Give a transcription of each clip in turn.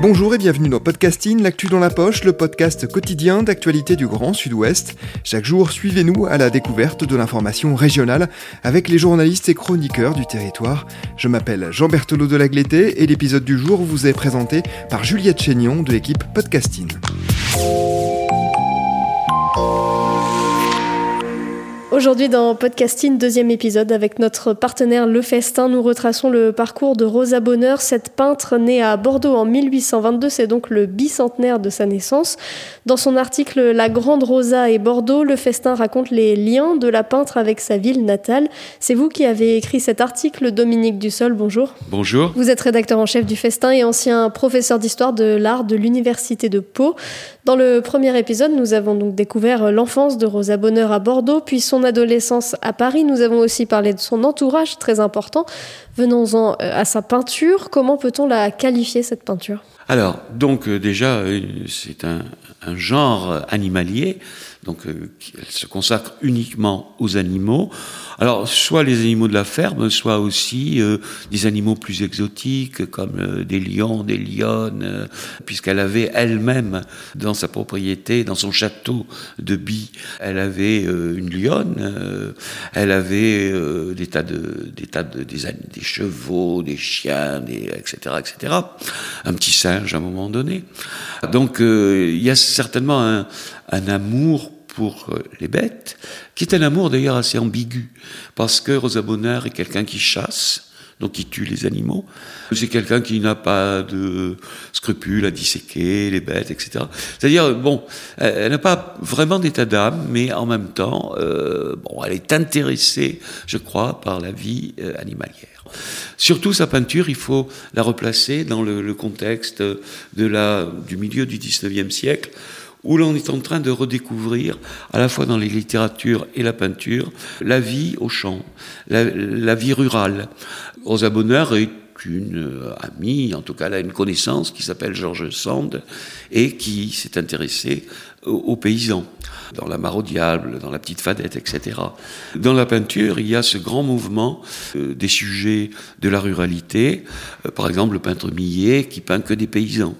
Bonjour et bienvenue dans Podcasting, l'actu dans la poche, le podcast quotidien d'actualité du Grand Sud-Ouest. Chaque jour, suivez-nous à la découverte de l'information régionale avec les journalistes et chroniqueurs du territoire. Je m'appelle Jean Berthelot de Lagleté et l'épisode du jour vous est présenté par Juliette Chénion de l'équipe Podcasting. Aujourd'hui dans Podcasting, deuxième épisode avec notre partenaire Le Festin, nous retraçons le parcours de Rosa Bonheur, cette peintre née à Bordeaux en 1822, c'est donc le bicentenaire de sa naissance. Dans son article La Grande Rosa et Bordeaux, Le Festin raconte les liens de la peintre avec sa ville natale. C'est vous qui avez écrit cet article, Dominique Dussol, bonjour. Bonjour. Vous êtes rédacteur en chef du Festin et ancien professeur d'histoire de l'art de l'Université de Pau. Dans le premier épisode, nous avons donc découvert l'enfance de Rosa Bonheur à Bordeaux, puis son adolescence à Paris. Nous avons aussi parlé de son entourage très important. Venons-en à sa peinture. Comment peut-on la qualifier, cette peinture? Alors, donc euh, déjà, euh, c'est un, genre animalier, donc euh, elle se consacre uniquement aux animaux. Alors, soit les animaux de la ferme, soit aussi euh, des animaux plus exotiques, comme euh, des lions, des lionnes, euh, puisqu'elle avait elle-même, dans sa propriété, dans son château de Bi, elle avait une lionne, elle avait des tas de, des tas de, des, des chevaux, des chiens, des, etc., etc. Un petit singe à un moment donné. Donc, il y a certainement un, un amour pour les bêtes, qui est un amour d'ailleurs assez ambigu, parce que Rosa Bonheur est quelqu'un qui chasse, donc qui tue les animaux. C'est quelqu'un qui n'a pas de scrupules à disséquer les bêtes, etc. C'est-à-dire, bon, elle n'a pas vraiment d'état d'âme, mais en même temps, euh, bon, elle est intéressée, je crois, par la vie euh, animalière. Surtout sa peinture, il faut la replacer dans le, le contexte de la, du milieu du 19e siècle, où l'on est en train de redécouvrir, à la fois dans les littératures et la peinture, la vie au champ, la, vie rurale. Rosa Bonheur est une amie, en tout cas elle a une connaissance qui s'appelle Georges Sand et qui s'est intéressée aux, paysans, dans la mare au diable, dans la petite fadette, etc. Dans la peinture, il y a ce grand mouvement euh, des sujets de la ruralité, euh, par exemple le peintre Millet qui peint que des paysans.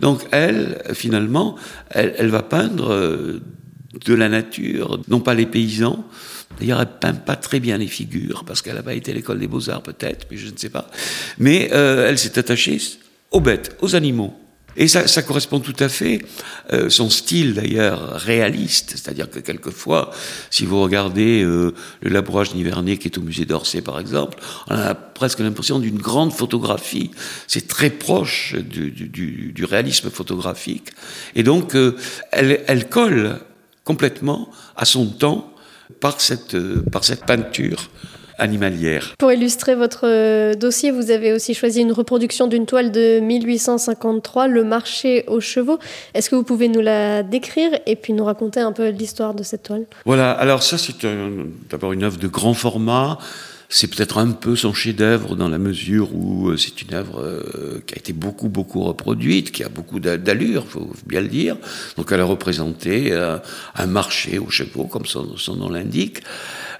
Donc elle, finalement, elle, va peindre euh, de la nature, non pas les paysans, D'ailleurs, elle peint pas très bien les figures, parce qu'elle n'a pas été à l'école des beaux-arts peut-être, mais je ne sais pas. Mais euh, elle s'est attachée aux bêtes, aux animaux. Et ça, correspond tout à fait, euh, son style d'ailleurs réaliste, c'est-à-dire que quelquefois, si vous regardez euh, le labourage Nivernet qui est au musée d'Orsay par exemple, on a presque l'impression d'une grande photographie. C'est très proche du, réalisme photographique. Et donc, euh, elle colle complètement à son temps par cette, par cette peinture animalière. Pour illustrer votre dossier, vous avez aussi choisi une reproduction d'une toile de 1853, Le marché aux chevaux. Est-ce que vous pouvez nous la décrire et puis nous raconter un peu l'histoire de cette toile? Voilà, alors ça c'est d'abord une œuvre de grand format. C'est peut-être un peu son chef-d'œuvre dans la mesure où c'est une œuvre euh, qui a été beaucoup, beaucoup reproduite, qui a beaucoup d'allure, faut bien le dire. Donc elle a représenté euh, un marché aux chevaux, comme son, son nom l'indique.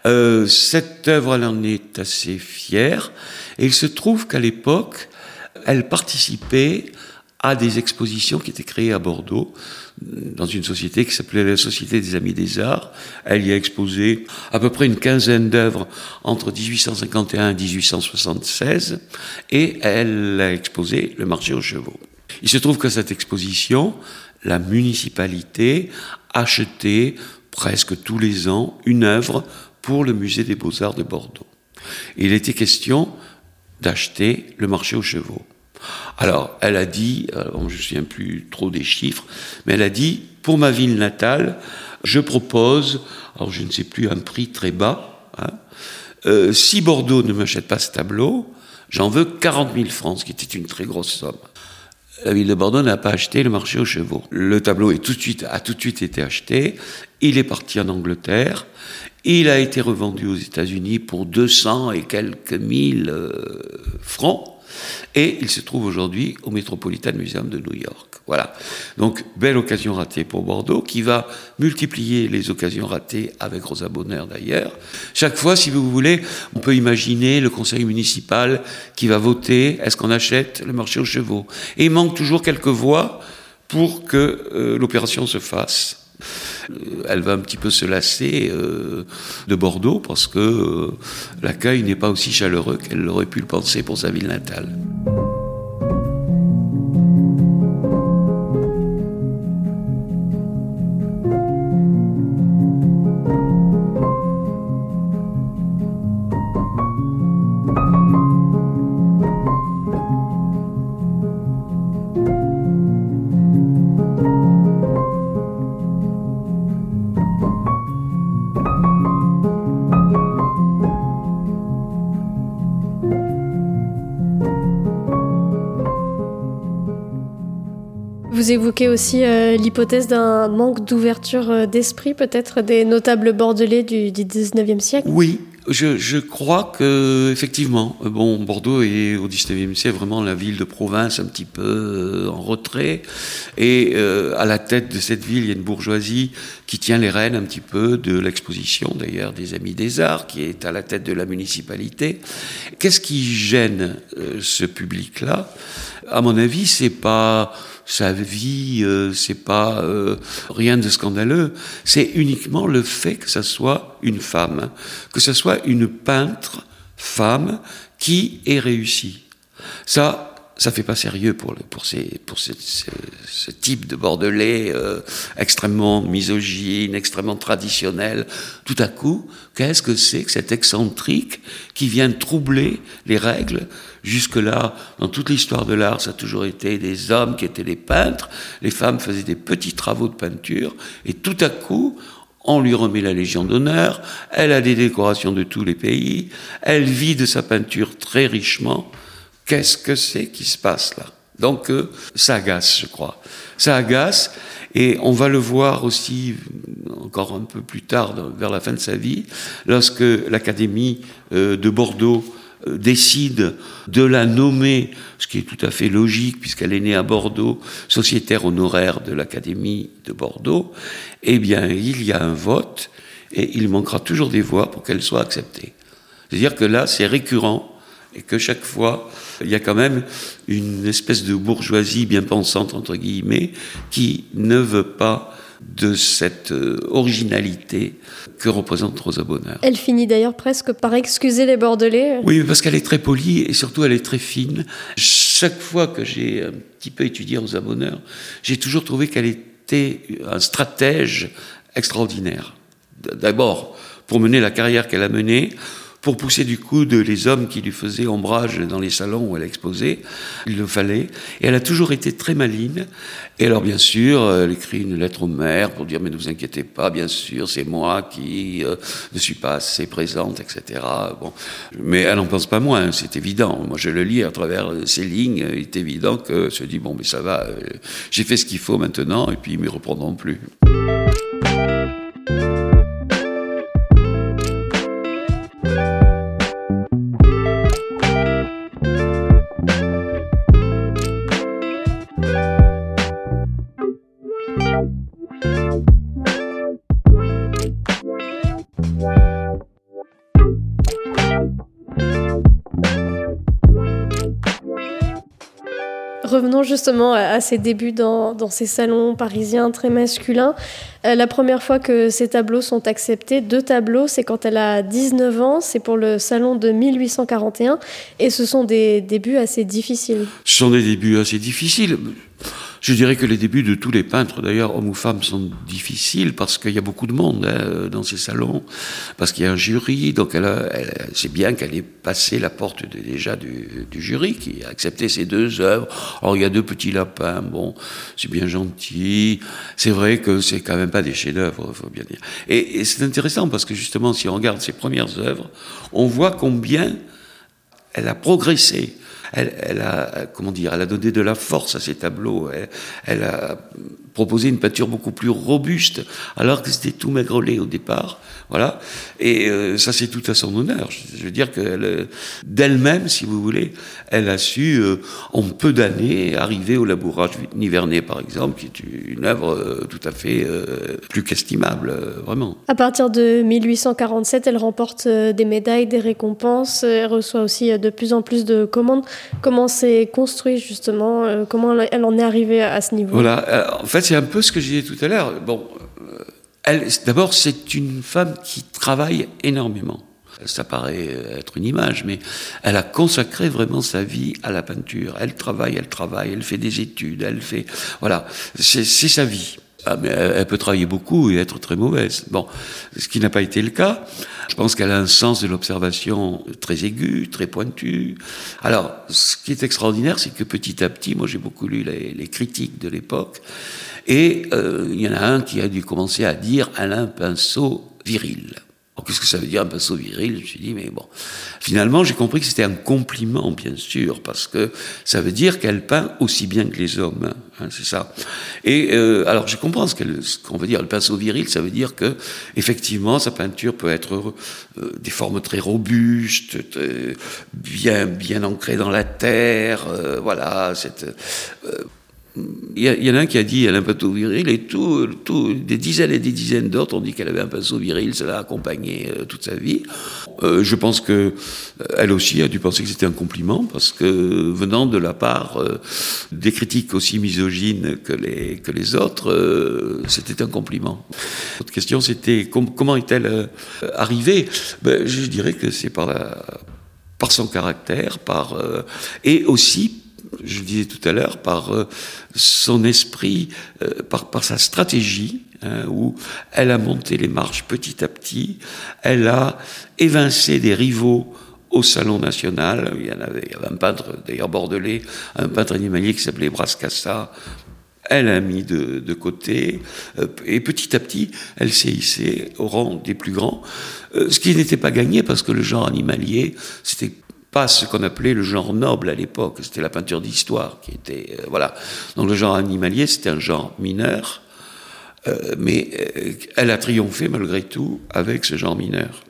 Euh, cette œuvre, elle en est assez fière. Et il se trouve qu'à l'époque, elle participait à des expositions qui étaient créées à Bordeaux, dans une société qui s'appelait la Société des Amis des Arts. Elle y a exposé à peu près une quinzaine d'œuvres entre 1851 et 1876, et elle a exposé le marché aux chevaux. Il se trouve qu'à cette exposition, la municipalité achetait presque tous les ans une œuvre pour le musée des beaux-arts de Bordeaux. Il était question d'acheter le marché aux chevaux. Alors, elle a dit, je ne me souviens plus trop des chiffres, mais elle a dit, pour ma ville natale, je propose, alors je ne sais plus, un prix très bas, hein. Euh, si Bordeaux ne m'achète pas ce tableau, j'en veux 40 000 francs, ce qui était une très grosse somme. La ville de Bordeaux n'a pas acheté le marché aux chevaux. Le tableau a tout de suite été acheté. Il est parti en Angleterre. Il a été revendu aux États-Unis pour 200 et quelques mille euh, francs. Et il se trouve aujourd'hui au Metropolitan Museum de New York. Voilà. Donc, belle occasion ratée pour Bordeaux, qui va multiplier les occasions ratées avec Rosa Bonheur d'ailleurs. Chaque fois, si vous voulez, on peut imaginer le conseil municipal qui va voter, est-ce qu'on achète le marché aux chevaux? Et il manque toujours quelques voix pour que euh, l'opération se fasse. Euh, elle va un petit peu se lasser euh, de Bordeaux parce que l'accueil n'est pas aussi chaleureux qu'elle aurait pu le penser pour sa ville natale. Vous évoquez aussi euh, l'hypothèse d'un manque d'ouverture euh, d'esprit, peut-être des notables bordelais du, du 19e siècle? Oui, je, crois que effectivement, bon, Bordeaux est au XIXe siècle vraiment la ville de province un petit peu euh, en retrait, et euh, à la tête de cette ville, il y a une bourgeoisie qui tient les rênes un petit peu de l'exposition, d'ailleurs des Amis des Arts, qui est à la tête de la municipalité. Qu'est-ce qui gêne euh, ce public-là? À mon avis, c'est pas sa vie, euh, c'est pas euh, rien de scandaleux, c'est uniquement le fait que ça soit une femme, que ce soit une peintre femme qui est réussie. Ça, ça fait pas sérieux pour, pour, ces, pour ce type de Bordelais euh, extrêmement misogyne, extrêmement traditionnel. Tout à coup, qu'est-ce que c'est que cet excentrique qui vient troubler les règles? Jusque-là, dans toute l'histoire de l'art, ça a toujours été des hommes qui étaient les peintres, les femmes faisaient des petits travaux de peinture, et tout à coup, on lui remet la Légion d'honneur, elle a des décorations de tous les pays, elle vit de sa peinture très richement. Qu'est-ce que c'est qui se passe là? Donc euh, ça agace, je crois. Ça agace, et on va le voir aussi encore un peu plus tard, vers la fin de sa vie, lorsque l'Académie euh, de Bordeaux euh, décide de la nommer, ce qui est tout à fait logique puisqu'elle est née à Bordeaux, sociétaire honoraire de l'Académie de Bordeaux, eh bien il y a un vote et il manquera toujours des voix pour qu'elle soit acceptée. C'est-à-dire que là, c'est récurrent et que chaque fois, il y a quand même une espèce de bourgeoisie bien pensante, entre guillemets, qui ne veut pas de cette euh, originalité que représente Rosa Bonheur. Elle finit d'ailleurs presque par excuser les Bordelais. Oui, parce qu'elle est très polie et surtout elle est très fine. Chaque fois que j'ai un petit peu étudié Rosa Bonheur, j'ai toujours trouvé qu'elle était un stratège extraordinaire. D'abord, pour mener la carrière qu'elle a menée, pour pousser du coude les hommes qui lui faisaient ombrage dans les salons où elle exposait. Il le fallait. Et elle a toujours été très maligne. Et alors, bien sûr, elle écrit une lettre au maire pour dire, mais ne vous inquiétez pas, bien sûr, c'est moi qui euh, ne suis pas assez présente, etc. Bon. Mais elle n'en pense pas moins, c'est évident. Moi, je le lis à travers ces lignes. Il est évident que se dit, bon, mais ça va, euh, j'ai fait ce qu'il faut maintenant, et puis ils ne me reprendront plus. Revenons justement à ses débuts dans, ces salons parisiens très masculins. Euh, la première fois que ces tableaux sont acceptés, deux tableaux, c'est quand elle a 19 ans, c'est pour le salon de 1841, et ce sont des débuts assez difficiles. Ce sont des débuts assez difficiles. Je dirais que les débuts de tous les peintres, d'ailleurs, hommes ou femmes, sont difficiles parce qu'il y a beaucoup de monde hein, dans ces salons, parce qu'il y a un jury, donc elle, elle c'est bien qu'elle ait passé la porte déjà du, du, jury qui a accepté ces deux œuvres. Alors il y a deux petits lapins, bon, c'est bien gentil. C'est vrai que c'est quand même pas des chefs-d'œuvre, faut bien dire. Et, et c'est intéressant parce que justement, si on regarde ses premières œuvres, on voit combien elle a progressé. Elle, a, comment dire, elle a donné de la force à ses tableaux. Elle, elle a proposé une peinture beaucoup plus robuste, alors que c'était tout maigrelé au départ. Voilà. Et euh, ça, c'est tout à son honneur. Je veux dire que d'elle-même, si vous voulez, elle a su, euh, en peu d'années, arriver au labourage Nivernais, par exemple, qui est une œuvre euh, tout à fait euh, plus qu'estimable, euh, vraiment. À partir de 1847, elle remporte euh, des médailles, des récompenses. Elle reçoit aussi de plus en plus de commandes. Comment s'est construit, justement Comment elle en est arrivée à ce niveau? Voilà. En fait, c'est un peu ce que je disais tout à l'heure. Bon D'abord, c'est une femme qui travaille énormément. Ça paraît être une image, mais elle a consacré vraiment sa vie à la peinture. Elle travaille, elle travaille, elle fait des études, elle fait... Voilà, c'est sa vie. Ah, elle peut travailler beaucoup et être très mauvaise. Bon, ce qui n'a pas été le cas. Je pense qu'elle a un sens de l'observation très aigu, très pointu. Alors, ce qui est extraordinaire, c'est que petit à petit, moi j'ai beaucoup lu les, les critiques de l'époque, et euh, il y en a un qui a dû commencer à dire Alain Pinceau viril. Qu'est-ce que ça veut dire un pinceau viril? Je me suis dit, mais bon. Finalement, j'ai compris que c'était un compliment, bien sûr, parce que ça veut dire qu'elle peint aussi bien que les hommes. Hein, c'est ça. Et euh, alors, je comprends ce qu'on veut dire. Le pinceau viril, ça veut dire que, effectivement, sa peinture peut être euh, des formes très robustes, bien, bien ancrées dans la terre. Euh, voilà, cette il y, en a un qui a dit elle a un pinceau viril et tout, tout, des dizaines et des dizaines d'autres ont dit qu'elle avait un pinceau viril, ça l'a accompagné euh, toute sa vie. Euh, je pense que euh, elle aussi a dû penser que c'était un compliment parce que venant de la part euh, des critiques aussi misogynes que les que les autres, c'était un compliment. L'autre question c'était com comment est-elle arrivée? Ben, Je dirais que c'est par par son caractère, par et aussi je le disais tout à l'heure, par euh, son esprit, euh, par, par, sa stratégie, hein, où elle a monté les marches petit à petit, elle a évincé des rivaux au Salon national. Il y, en avait, il y avait un peintre, d'ailleurs bordelais, un peintre animalier qui s'appelait Brascassa. Elle a mis de, de, côté, euh, et petit à petit, elle s'est hissée au rang des plus grands, ce qui n'était pas gagné parce que le genre animalier, c'était pas ce qu'on appelait le genre noble à l'époque, c'était la peinture d'histoire qui était euh, voilà. Donc le genre animalier c'était un genre mineur, euh, mais euh, elle a triomphé malgré tout avec ce genre mineur.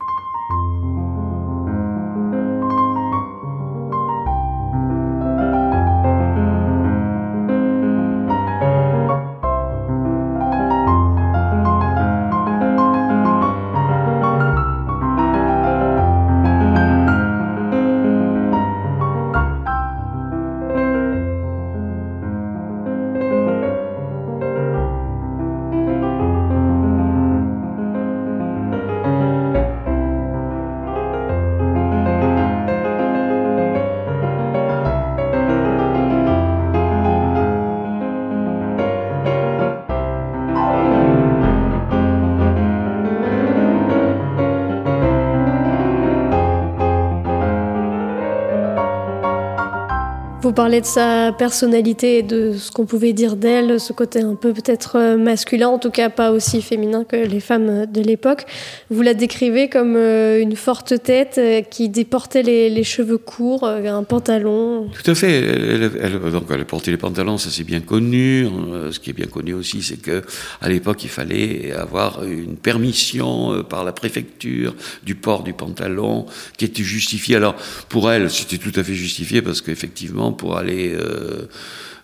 Vous parlez de sa personnalité et de ce qu'on pouvait dire d'elle, ce côté un peu peut-être masculin, en tout cas pas aussi féminin que les femmes de l'époque. Vous la décrivez comme une forte tête qui déportait les, cheveux courts, un pantalon. Tout à fait. Elle, elle, donc elle portait les pantalons, ça c'est bien connu. Ce qui est bien connu aussi, c'est que à l'époque il fallait avoir une permission par la préfecture du port du pantalon qui était justifiée. Alors pour elle, c'était tout à fait justifié parce qu'effectivement pour aller euh,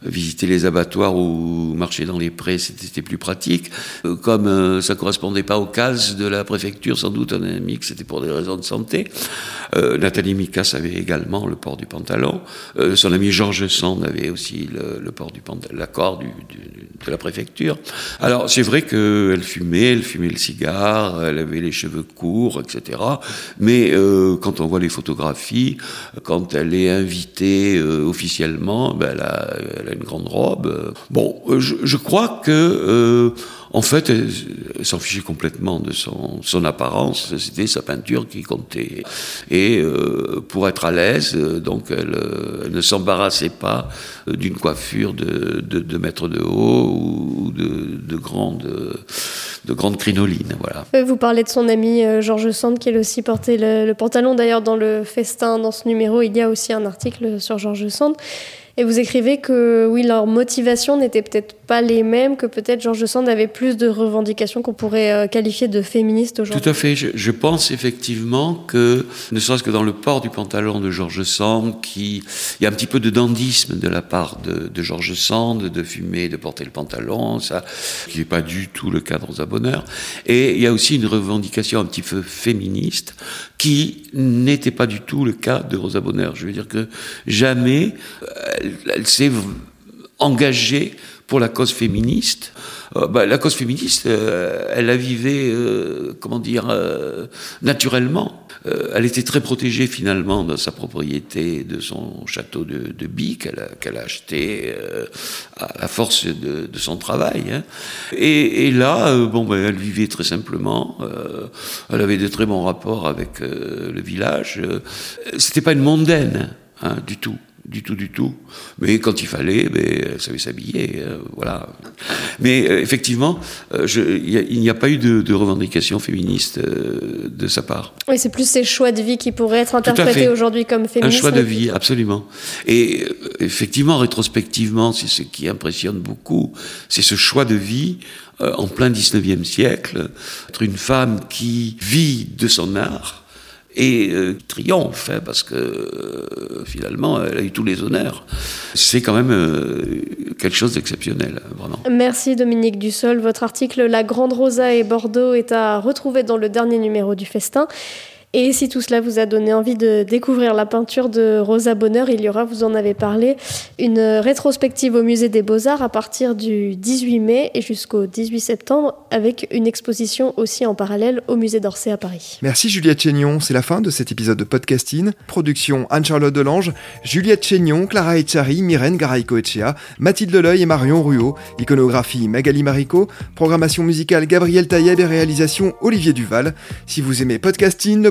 visiter les abattoirs ou marcher dans les prés, c'était plus pratique. Euh, comme euh, ça correspondait pas aux cases de la préfecture, sans doute on a mis que c'était pour des raisons de santé. Euh, Nathalie Mikas avait également le port du pantalon. Son ami Georges Sand avait aussi le, port du pantalon, l'accord de la préfecture. Alors c'est vrai qu'elle fumait, elle fumait le cigare, elle avait les cheveux courts, etc. Mais quand on voit les photographies, quand elle est invitée officiellement, ben, a, une grande robe. Bon, je, je crois que en fait, elle, s'en fichait complètement de son, son apparence. C'était sa peinture qui comptait. Et euh, pour être à l'aise, euh, donc elle, euh, elle ne s'embarrassait pas d'une coiffure de, de, mètres de haut ou de, de de grandes crinolines. Voilà. Vous parlez de son ami Georges Sand qui elle aussi portait le pantalon. D'ailleurs, dans le festin, dans ce numéro, il y a aussi un article sur Georges Sand. Et vous écrivez que oui, leur motivation n'était peut-être pas les mêmes, que peut-être Georges Sand avait plus de revendications qu'on pourrait euh, qualifier de féministes aujourd'hui. Tout à fait. Je, pense effectivement que, ne serait-ce que dans le port du pantalon de Georges Sand, qui, il y a un petit peu de dandisme de la part de, de Georges Sand, de fumer, de porter le pantalon, ça, qui n'est pas du tout le cas de Rosa Bonheur. Et il y a aussi une revendication un petit peu féministe, qui n'était pas du tout le cas de Rosa Bonheur. Je veux dire que jamais elle, s'est engagée pour la cause féministe. Euh, bah, la cause féministe, euh, elle la vivait, euh, comment dire, naturellement. elle était très protégée finalement dans sa propriété de son château de, de Bi qu'elle a, a, acheté à la force de, son travail. Hein. Et, là, bon, ben, elle vivait très simplement. elle avait de très bons rapports avec le village. C'était pas une mondaine hein, du tout du tout, du tout. Mais quand il fallait, mais, elle savait s'habiller, euh, voilà. Mais euh, effectivement, euh, je, y a, il n'y a pas eu de, de revendication féministe euh, de sa part. Oui, c'est plus ses choix de vie qui pourraient être interprétés aujourd'hui comme féministes. Un choix de vie, absolument. Et euh, effectivement, rétrospectivement, c'est ce qui impressionne beaucoup, c'est ce choix de vie en plein 19e siècle, être une femme qui vit de son art, et euh, triomphe, hein, parce que euh, finalement, elle a eu tous les honneurs. C'est quand même euh, quelque chose d'exceptionnel, vraiment. Merci Dominique Dussol. Votre article La Grande Rosa et Bordeaux est à retrouver dans le dernier numéro du Festin. Et si tout cela vous a donné envie de découvrir la peinture de Rosa Bonheur, il y aura, vous en avez parlé, une rétrospective au musée des Beaux-Arts à partir du 18 mai et jusqu'au 18 septembre, avec une exposition aussi en parallèle au musée d'Orsay à Paris. Merci Juliette Chénion, c'est la fin de cet épisode de podcasting. Production Anne-Charlotte Delange, Juliette Chénion, Clara Echari, Myrène Garaïco-Echea, Mathilde Leleuil et Marion Ruot, iconographie Magali Marico, programmation musicale Gabriel Taïeb et réalisation Olivier Duval. Si vous aimez podcasting,